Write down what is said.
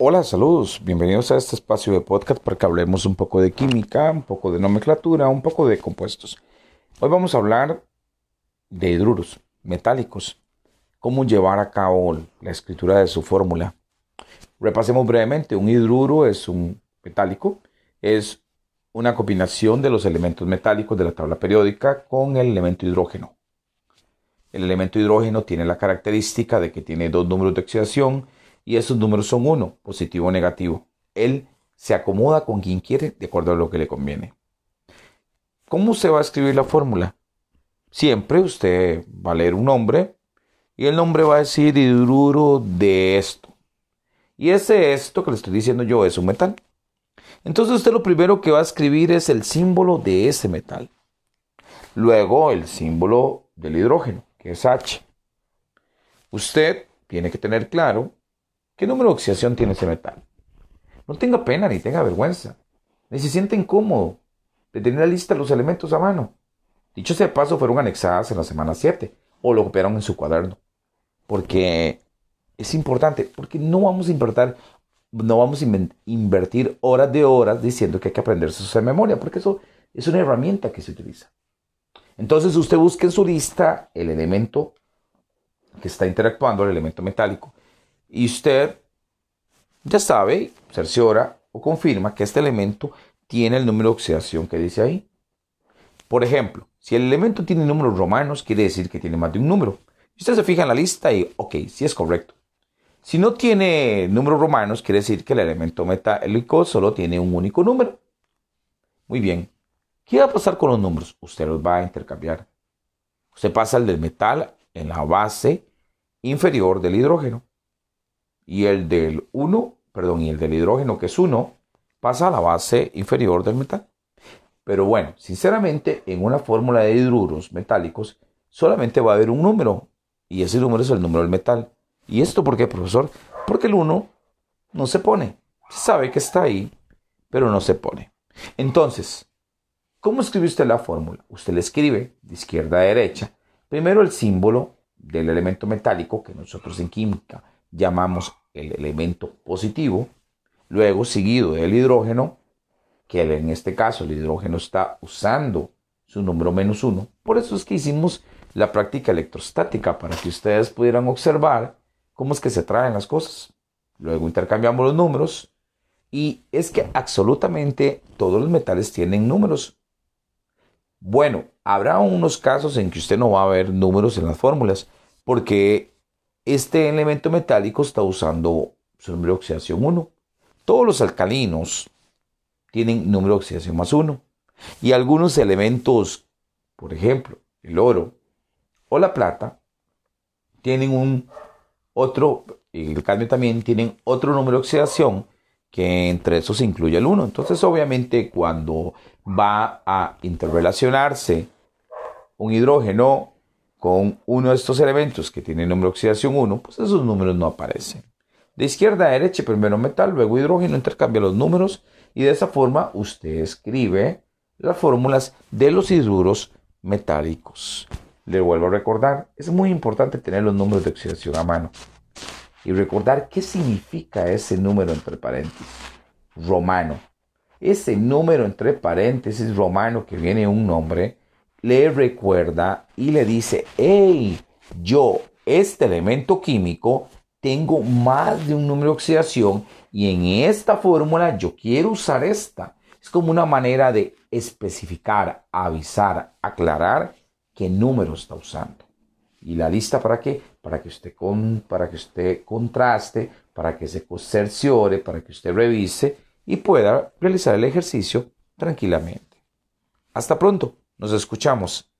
Hola, saludos, bienvenidos a este espacio de podcast para que hablemos un poco de química, un poco de nomenclatura, un poco de compuestos. Hoy vamos a hablar de hidruros metálicos, cómo llevar a cabo la escritura de su fórmula. Repasemos brevemente, un hidruro es un metálico, es una combinación de los elementos metálicos de la tabla periódica con el elemento hidrógeno. El elemento hidrógeno tiene la característica de que tiene dos números de oxidación, y esos números son uno, positivo o negativo. Él se acomoda con quien quiere de acuerdo a lo que le conviene. ¿Cómo se va a escribir la fórmula? Siempre usted va a leer un nombre y el nombre va a decir hidruro de esto. Y ese esto que le estoy diciendo yo es un metal. Entonces usted lo primero que va a escribir es el símbolo de ese metal. Luego el símbolo del hidrógeno, que es H. Usted tiene que tener claro ¿Qué número de oxidación tiene ese metal? No tenga pena ni tenga vergüenza, ni se siente incómodo de tener la lista de los elementos a mano. Dicho sea paso, fueron anexadas en la semana 7 o lo copiaron en su cuaderno. Porque es importante, porque no vamos a invertir, no vamos a invertir horas de horas diciendo que hay que aprenderse eso de memoria, porque eso es una herramienta que se utiliza. Entonces usted busque en su lista el elemento que está interactuando, el elemento metálico, y usted ya sabe, cerciora o confirma que este elemento tiene el número de oxidación que dice ahí. Por ejemplo, si el elemento tiene números romanos, quiere decir que tiene más de un número. Usted se fija en la lista y, ok, sí es correcto. Si no tiene números romanos, quiere decir que el elemento metálico solo tiene un único número. Muy bien. ¿Qué va a pasar con los números? Usted los va a intercambiar. Usted pasa el del metal en la base inferior del hidrógeno y el del 1, perdón, y el del hidrógeno que es 1, pasa a la base inferior del metal. Pero bueno, sinceramente, en una fórmula de hidruros metálicos solamente va a haber un número y ese número es el número del metal. ¿Y esto por qué, profesor? Porque el 1 no se pone. Sabe que está ahí, pero no se pone. Entonces, ¿cómo escribe usted la fórmula? Usted le escribe de izquierda a derecha, primero el símbolo del elemento metálico que nosotros en química llamamos el elemento positivo, luego seguido del hidrógeno, que en este caso el hidrógeno está usando su número menos uno. Por eso es que hicimos la práctica electrostática, para que ustedes pudieran observar cómo es que se traen las cosas. Luego intercambiamos los números y es que absolutamente todos los metales tienen números. Bueno, habrá unos casos en que usted no va a ver números en las fórmulas, porque este elemento metálico está usando su número de oxidación 1. Todos los alcalinos tienen número de oxidación más 1. Y algunos elementos, por ejemplo, el oro o la plata, tienen un otro, el cadmio también tienen otro número de oxidación que entre esos incluye el 1. Entonces, obviamente, cuando va a interrelacionarse un hidrógeno con uno de estos elementos que tiene número de oxidación 1, pues esos números no aparecen. De izquierda a derecha, primero metal, luego hidrógeno, intercambia los números y de esa forma usted escribe las fórmulas de los hidruros metálicos. Le vuelvo a recordar, es muy importante tener los números de oxidación a mano y recordar qué significa ese número entre paréntesis, romano. Ese número entre paréntesis romano que viene un nombre le recuerda y le dice, hey, yo, este elemento químico, tengo más de un número de oxidación y en esta fórmula yo quiero usar esta. Es como una manera de especificar, avisar, aclarar qué número está usando. ¿Y la lista para qué? Para que usted, con, para que usted contraste, para que se cerciore, para que usted revise y pueda realizar el ejercicio tranquilamente. Hasta pronto. Nos escuchamos.